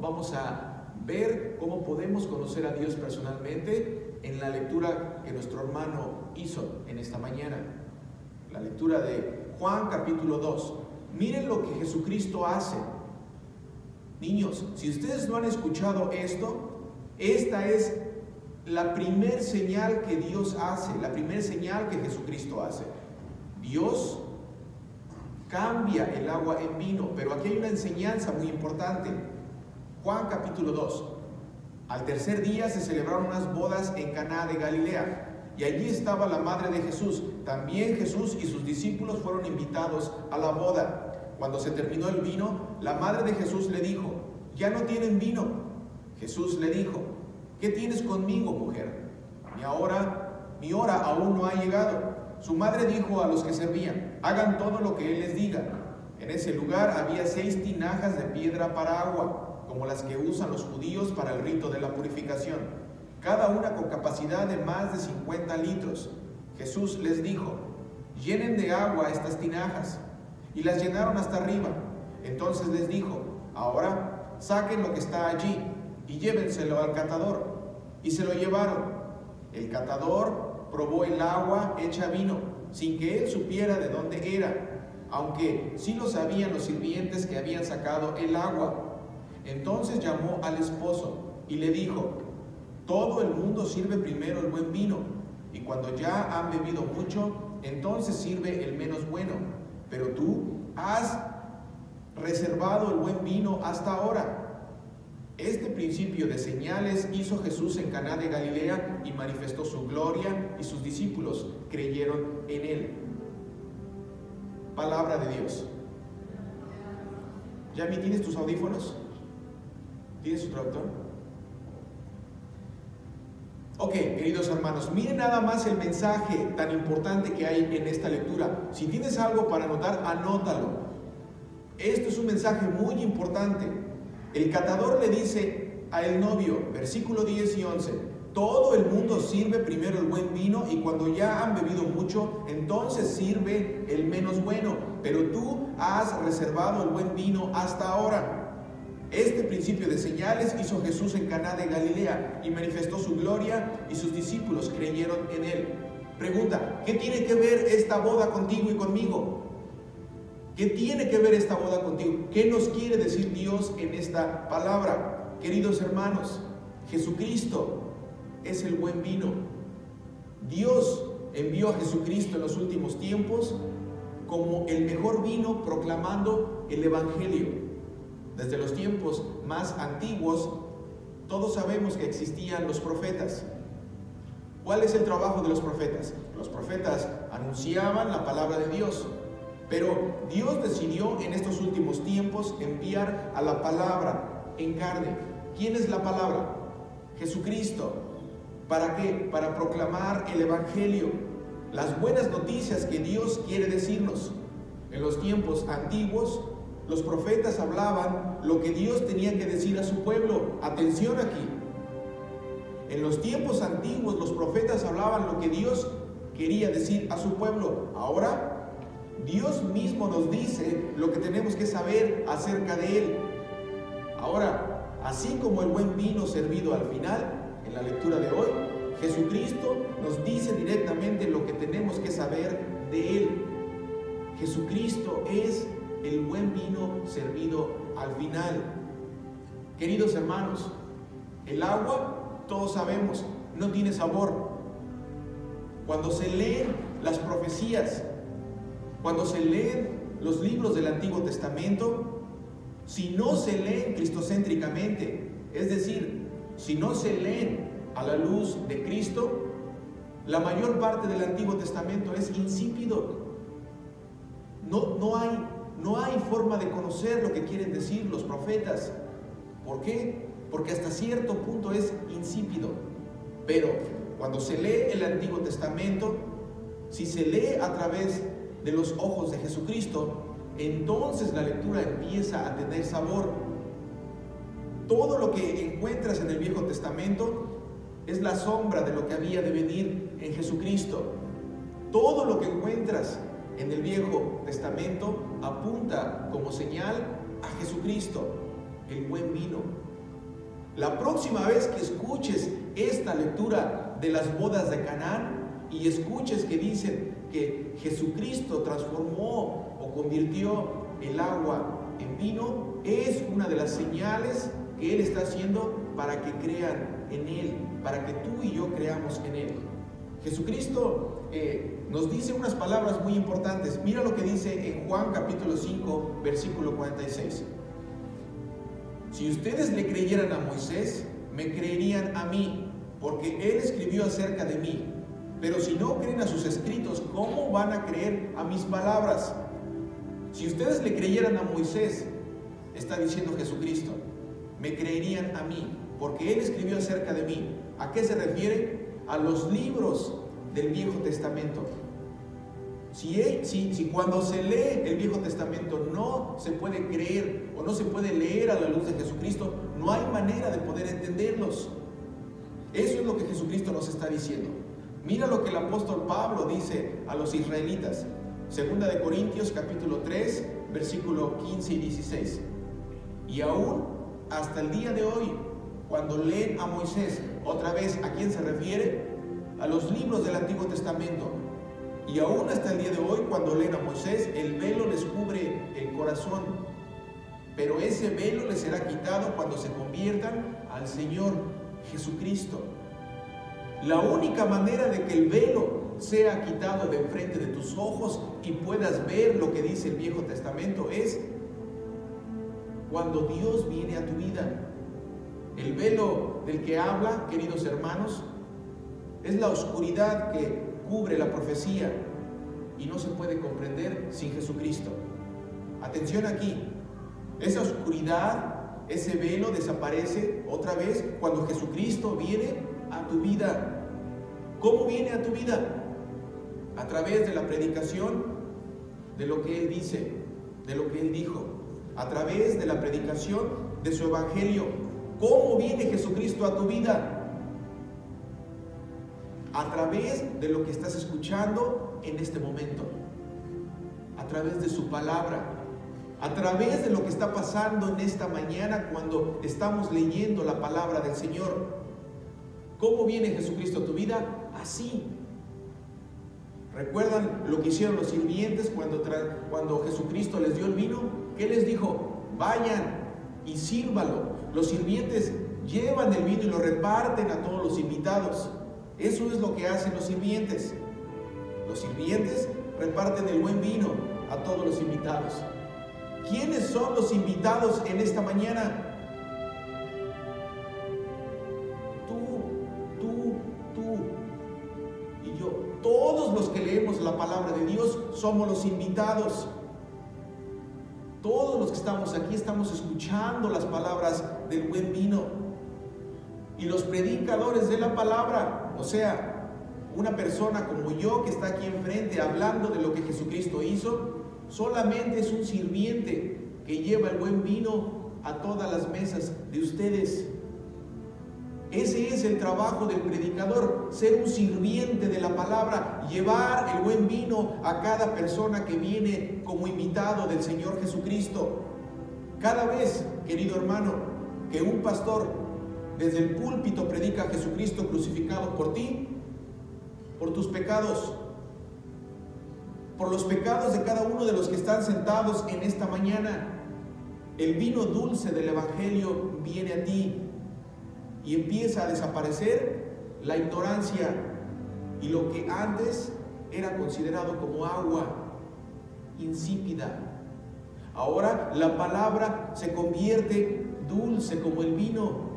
vamos a ver cómo podemos conocer a Dios personalmente en la lectura que nuestro hermano hizo en esta mañana. La lectura de Juan capítulo 2. Miren lo que Jesucristo hace. Niños, si ustedes no han escuchado esto, esta es la primer señal que Dios hace, la primer señal que Jesucristo hace. Dios cambia el agua en vino, pero aquí hay una enseñanza muy importante. Juan capítulo 2. Al tercer día se celebraron unas bodas en Caná de Galilea, y allí estaba la madre de Jesús. También Jesús y sus discípulos fueron invitados a la boda. Cuando se terminó el vino, la madre de Jesús le dijo, "Ya no tienen vino." Jesús le dijo, "¿Qué tienes conmigo, mujer? Mi hora, mi hora aún no ha llegado." Su madre dijo a los que servían, "Hagan todo lo que él les diga." En ese lugar había seis tinajas de piedra para agua como las que usan los judíos para el rito de la purificación, cada una con capacidad de más de 50 litros. Jesús les dijo, llenen de agua estas tinajas, y las llenaron hasta arriba. Entonces les dijo, ahora saquen lo que está allí y llévenselo al catador. Y se lo llevaron. El catador probó el agua hecha vino, sin que él supiera de dónde era, aunque sí lo sabían los sirvientes que habían sacado el agua entonces llamó al esposo y le dijo, todo el mundo sirve primero el buen vino, y cuando ya han bebido mucho, entonces sirve el menos bueno, pero tú has reservado el buen vino hasta ahora. Este principio de señales hizo Jesús en Caná de Galilea y manifestó su gloria y sus discípulos creyeron en él. Palabra de Dios. ¿Ya me tienes tus audífonos? ¿Tienes su traductor? Ok, queridos hermanos, miren nada más el mensaje tan importante que hay en esta lectura. Si tienes algo para anotar, anótalo. Esto es un mensaje muy importante. El catador le dice al novio, versículo 10 y 11, todo el mundo sirve primero el buen vino y cuando ya han bebido mucho, entonces sirve el menos bueno, pero tú has reservado el buen vino hasta ahora. Este principio de señales hizo Jesús en Caná de Galilea y manifestó su gloria y sus discípulos creyeron en él. Pregunta, ¿qué tiene que ver esta boda contigo y conmigo? ¿Qué tiene que ver esta boda contigo? ¿Qué nos quiere decir Dios en esta palabra? Queridos hermanos, Jesucristo es el buen vino. Dios envió a Jesucristo en los últimos tiempos como el mejor vino proclamando el Evangelio. Desde los tiempos más antiguos, todos sabemos que existían los profetas. ¿Cuál es el trabajo de los profetas? Los profetas anunciaban la palabra de Dios, pero Dios decidió en estos últimos tiempos enviar a la palabra en carne. ¿Quién es la palabra? Jesucristo. ¿Para qué? Para proclamar el Evangelio, las buenas noticias que Dios quiere decirnos. En los tiempos antiguos, los profetas hablaban lo que Dios tenía que decir a su pueblo. Atención aquí. En los tiempos antiguos los profetas hablaban lo que Dios quería decir a su pueblo. Ahora Dios mismo nos dice lo que tenemos que saber acerca de Él. Ahora, así como el buen vino servido al final, en la lectura de hoy, Jesucristo nos dice directamente lo que tenemos que saber de Él. Jesucristo es el buen vino servido al final. Queridos hermanos, el agua, todos sabemos, no tiene sabor. Cuando se leen las profecías, cuando se leen los libros del Antiguo Testamento, si no se leen cristocéntricamente, es decir, si no se leen a la luz de Cristo, la mayor parte del Antiguo Testamento es insípido. No, no hay no hay forma de conocer lo que quieren decir los profetas. ¿Por qué? Porque hasta cierto punto es insípido. Pero cuando se lee el Antiguo Testamento, si se lee a través de los ojos de Jesucristo, entonces la lectura empieza a tener sabor. Todo lo que encuentras en el Viejo Testamento es la sombra de lo que había de venir en Jesucristo. Todo lo que encuentras en el Viejo Testamento apunta como señal a Jesucristo. el buen vino. La próxima vez que escuches esta lectura de las bodas de Canaán y escuches que dicen que Jesucristo transformó o convirtió el agua en vino, es una de las señales que Él está haciendo para que crean en Él, para que tú y yo creamos en Él. Jesucristo eh, nos dice unas palabras muy importantes. Mira lo que dice en Juan capítulo 5, versículo 46. Si ustedes le creyeran a Moisés, me creerían a mí, porque él escribió acerca de mí. Pero si no creen a sus escritos, ¿cómo van a creer a mis palabras? Si ustedes le creyeran a Moisés, está diciendo Jesucristo, me creerían a mí, porque él escribió acerca de mí. ¿A qué se refiere? A los libros del Viejo Testamento. Si, si, si, cuando se lee el Viejo Testamento no se puede creer o no se puede leer a la luz de Jesucristo, no hay manera de poder entenderlos. Eso es lo que Jesucristo nos está diciendo. Mira lo que el apóstol Pablo dice a los israelitas. Segunda de Corintios capítulo 3, versículo 15 y 16. Y aún hasta el día de hoy, cuando leen a Moisés, otra vez, ¿a quién se refiere? A los libros del Antiguo Testamento. Y aún hasta el día de hoy, cuando leen a Moisés, el velo les cubre el corazón. Pero ese velo les será quitado cuando se conviertan al Señor Jesucristo. La única manera de que el velo sea quitado de enfrente de tus ojos y puedas ver lo que dice el Viejo Testamento es cuando Dios viene a tu vida. El velo del que habla, queridos hermanos, es la oscuridad que cubre la profecía y no se puede comprender sin Jesucristo. Atención aquí, esa oscuridad, ese velo desaparece otra vez cuando Jesucristo viene a tu vida. ¿Cómo viene a tu vida? A través de la predicación de lo que Él dice, de lo que Él dijo, a través de la predicación de su Evangelio. ¿Cómo viene Jesucristo a tu vida? A través de lo que estás escuchando en este momento, a través de su palabra, a través de lo que está pasando en esta mañana cuando estamos leyendo la palabra del Señor. ¿Cómo viene Jesucristo a tu vida? Así. ¿Recuerdan lo que hicieron los sirvientes cuando, cuando Jesucristo les dio el vino? ¿Qué les dijo? Vayan y sírvalo. Los sirvientes llevan el vino y lo reparten a todos los invitados. Eso es lo que hacen los sirvientes. Los sirvientes reparten el buen vino a todos los invitados. ¿Quiénes son los invitados en esta mañana? Tú, tú, tú y yo. Todos los que leemos la palabra de Dios somos los invitados. Todos los que estamos aquí estamos escuchando las palabras del buen vino. Y los predicadores de la palabra o sea, una persona como yo que está aquí enfrente hablando de lo que Jesucristo hizo, solamente es un sirviente que lleva el buen vino a todas las mesas de ustedes. Ese es el trabajo del predicador, ser un sirviente de la palabra, llevar el buen vino a cada persona que viene como invitado del Señor Jesucristo. Cada vez, querido hermano, que un pastor desde el púlpito predica a Jesucristo crucificado por ti, por tus pecados, por los pecados de cada uno de los que están sentados en esta mañana. El vino dulce del Evangelio viene a ti y empieza a desaparecer la ignorancia y lo que antes era considerado como agua insípida. Ahora la palabra se convierte dulce como el vino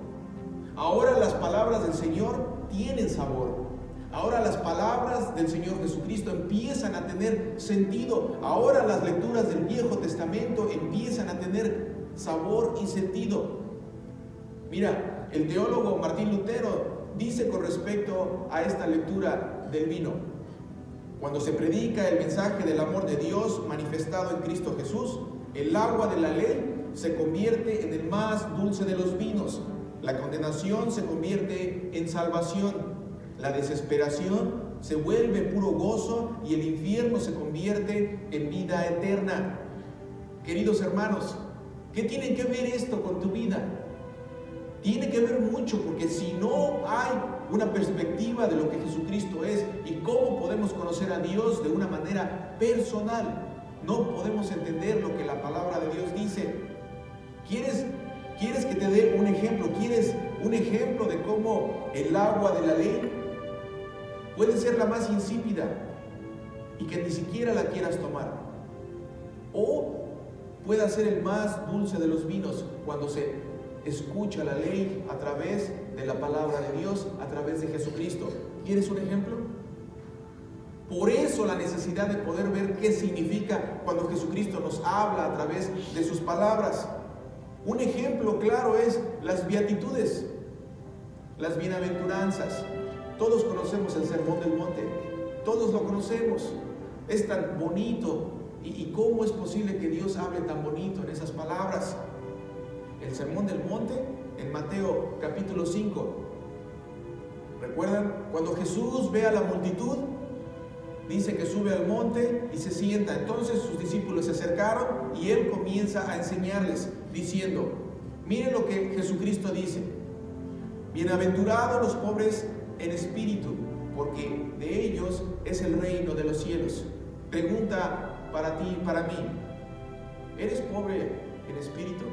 Ahora las palabras del Señor tienen sabor. Ahora las palabras del Señor Jesucristo empiezan a tener sentido. Ahora las lecturas del Viejo Testamento empiezan a tener sabor y sentido. Mira, el teólogo Martín Lutero dice con respecto a esta lectura del vino, cuando se predica el mensaje del amor de Dios manifestado en Cristo Jesús, el agua de la ley se convierte en el más dulce de los vinos la condenación se convierte en salvación. La desesperación se vuelve puro gozo y el infierno se convierte en vida eterna. Queridos hermanos, ¿Qué tiene que ver esto con tu vida? Tiene que ver mucho porque si no hay una perspectiva de lo que Jesucristo es y cómo podemos conocer a Dios de una manera personal, no podemos entender lo que la palabra de Dios dice. ¿Quieres, quieres que te dé un ejemplo? ¿Quieres un ejemplo de cómo el agua de la ley puede ser la más insípida y que ni siquiera la quieras tomar? O pueda ser el más dulce de los vinos cuando se escucha la ley a través de la palabra de Dios, a través de Jesucristo. ¿Quieres un ejemplo? Por eso la necesidad de poder ver qué significa cuando Jesucristo nos habla a través de sus palabras. Un ejemplo claro es las beatitudes, las bienaventuranzas. Todos conocemos el Sermón del Monte, todos lo conocemos. Es tan bonito, ¿Y, cómo es posible que Dios hable tan bonito en esas palabras? El sermón del monte en Mateo capítulo 5. ¿Recuerdan? Cuando Jesús ve a la multitud, dice que sube al monte y se sienta. Entonces sus discípulos se acercaron y él comienza a enseñarles diciendo, miren lo que Jesucristo dice, bienaventurados los pobres en espíritu, porque de ellos es el reino de los cielos. Pregunta para ti y para mí. ¿Eres pobre en espíritu?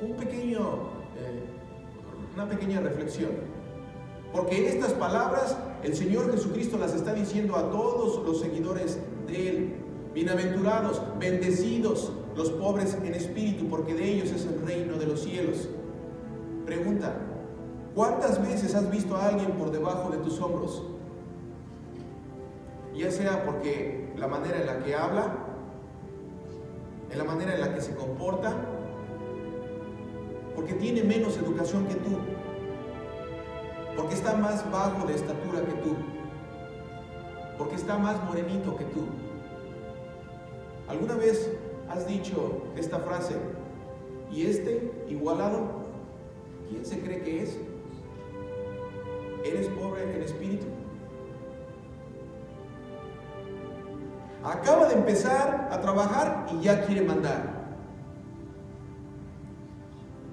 Un pequeño, eh, una pequeña reflexión. Porque estas palabras el Señor Jesucristo las está diciendo a todos los seguidores de Él. Bienaventurados, bendecidos los pobres en espíritu, porque de ellos es el reino de los cielos. Pregunta, ¿cuántas veces has visto a alguien por debajo de tus hombros? ya sea porque la manera en la que habla, en la manera en la que se comporta, porque tiene menos educación que tú, porque está más bajo de estatura que tú, porque está más morenito que tú. ¿Alguna vez has dicho esta frase, y este igualado, ¿quién se cree que es? ¿Eres pobre en espíritu? Acaba de empezar a trabajar y ya quiere mandar.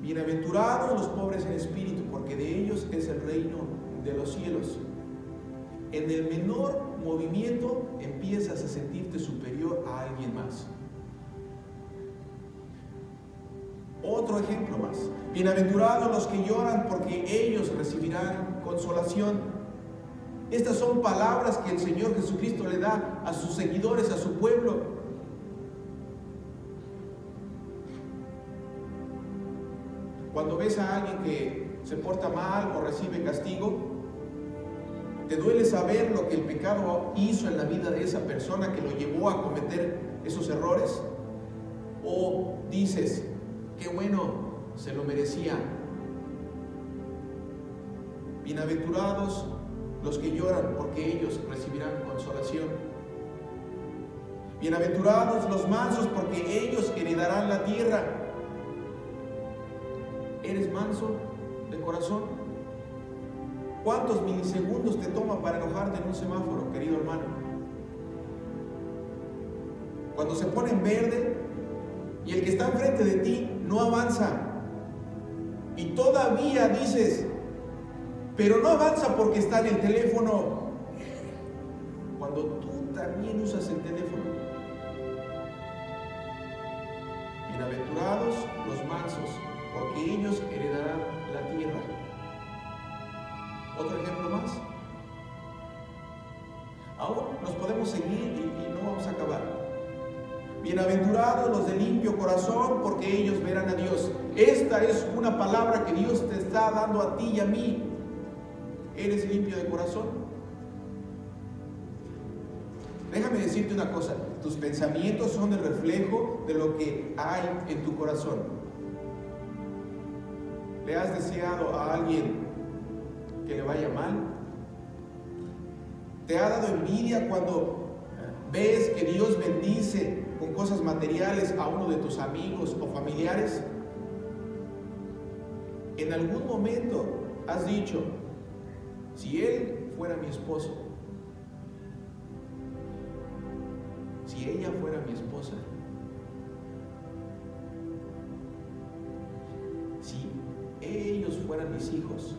Bienaventurados los pobres en espíritu, porque de ellos es el reino de los cielos. En el menor movimiento empiezas a sentirte superior a alguien más. Otro ejemplo más. Bienaventurados los que lloran, porque ellos recibirán consolación. Estas son palabras que el Señor Jesucristo le da a sus seguidores, a su pueblo. Cuando ves a alguien que se porta mal o recibe castigo, ¿te duele saber lo que el pecado hizo en la vida de esa persona que lo llevó a cometer esos errores? ¿O dices, qué bueno, se lo merecía? Bienaventurados los que lloran, porque ellos recibirán consolación. Bienaventurados los mansos, porque ellos heredarán la tierra. ¿Eres manso de corazón? ¿Cuántos milisegundos te toma para enojarte en un semáforo, querido hermano? Cuando se pone en verde y el que está enfrente de ti no avanza y todavía dices, pero no avanza porque está en el teléfono. Cuando tú también usas el teléfono. Bienaventurados los mansos, porque ellos heredarán la tierra. Otro ejemplo más. Aún nos podemos seguir y, y no vamos a acabar. Bienaventurados los de limpio corazón, porque ellos verán a Dios. Esta es una palabra que Dios te está dando a ti y a mí ¿Eres limpio de corazón? Déjame decirte una cosa, tus pensamientos son el reflejo de lo que hay en tu corazón. ¿Le has deseado a alguien que le vaya mal? ¿Te ha dado envidia cuando ves que Dios bendice con cosas materiales a uno de tus amigos o familiares? En algún momento has dicho, si él fuera mi esposo, si ella fuera mi esposa, fueran mis hijos,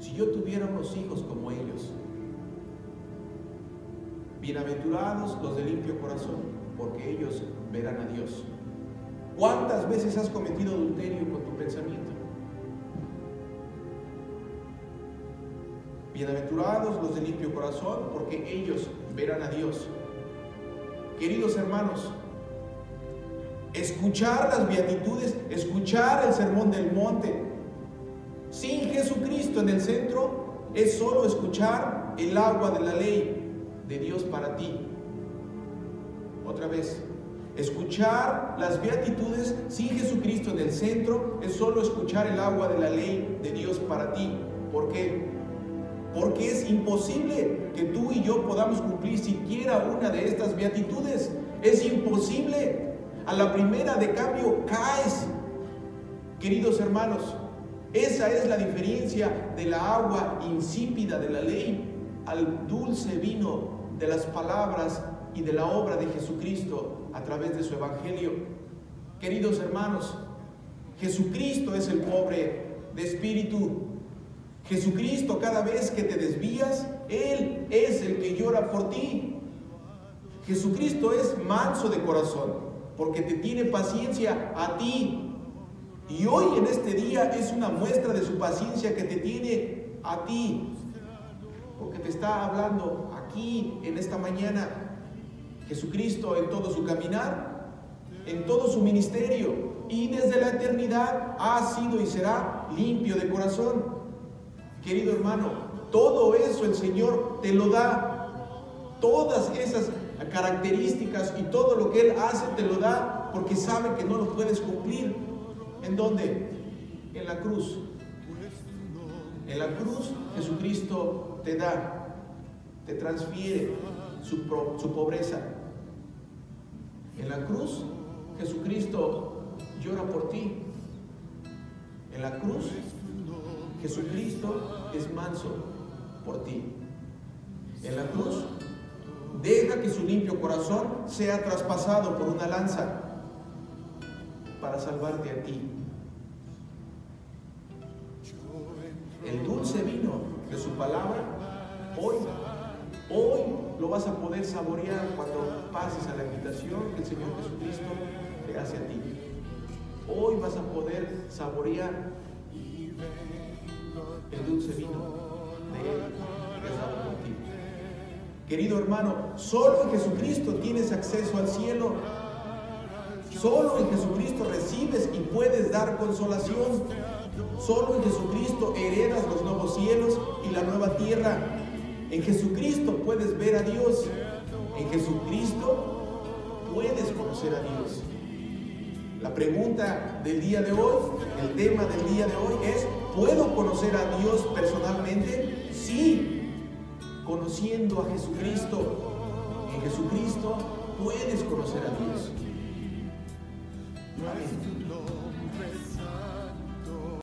si yo tuviera unos hijos como ellos, bienaventurados los de limpio corazón, porque ellos verán a Dios. ¿Cuántas veces has cometido adulterio con tu pensamiento? Bienaventurados los de limpio corazón, porque ellos verán a Dios. Queridos hermanos, escuchar las beatitudes, escuchar el sermón del monte, sin Jesucristo en el centro, es solo escuchar el agua de la ley de Dios para ti. Otra vez, escuchar las beatitudes sin Jesucristo en el centro es solo escuchar el agua de la ley de Dios para ti. ¿Por qué? Porque es imposible que tú y yo podamos cumplir siquiera una de estas beatitudes. Es imposible. A la primera de cambio caes. Queridos hermanos, esa es la diferencia de la agua insípida de la ley al dulce vino de las palabras y de la obra de Jesucristo a través de su evangelio. Queridos hermanos, Jesucristo es el pobre de espíritu, Jesucristo cada vez que te desvías, Él es el que llora por ti. Jesucristo es manso de corazón, porque te tiene paciencia a ti. Y hoy en este día es una muestra de su paciencia que te tiene a ti, porque te está hablando aquí en esta mañana. Jesucristo en todo su caminar, en todo su ministerio y desde la eternidad ha sido y será limpio de corazón. Querido hermano, todo eso el Señor te lo da. Todas esas características y todo lo que Él hace te lo da porque sabe que no lo puedes cumplir. ¿En dónde? En la cruz. En la cruz Jesucristo te da, te transfiere su, su pobreza. En la cruz Jesucristo llora por ti. En la cruz Jesucristo es manso por ti. En la cruz, deja que su limpio corazón sea traspasado por una lanza para salvarte a ti. El dulce vino de su palabra, hoy, hoy lo vas a poder saborear cuando pases a la invitación que el Señor Jesucristo te hace a ti. Hoy vas a poder saborear el dulce vino de Él Querido hermano, solo en Jesucristo tienes acceso al cielo. Solo en Jesucristo recibes y puedes dar consolación. Solo en Jesucristo heredas los nuevos cielos y la nueva tierra. En Jesucristo puedes ver a Dios. En Jesucristo puedes conocer a Dios. La pregunta del día de hoy, el tema del día de hoy es, ¿Puedo conocer a Dios personalmente? Sí, conociendo a Jesucristo. En Jesucristo puedes conocer a Dios. gratitude, Lord.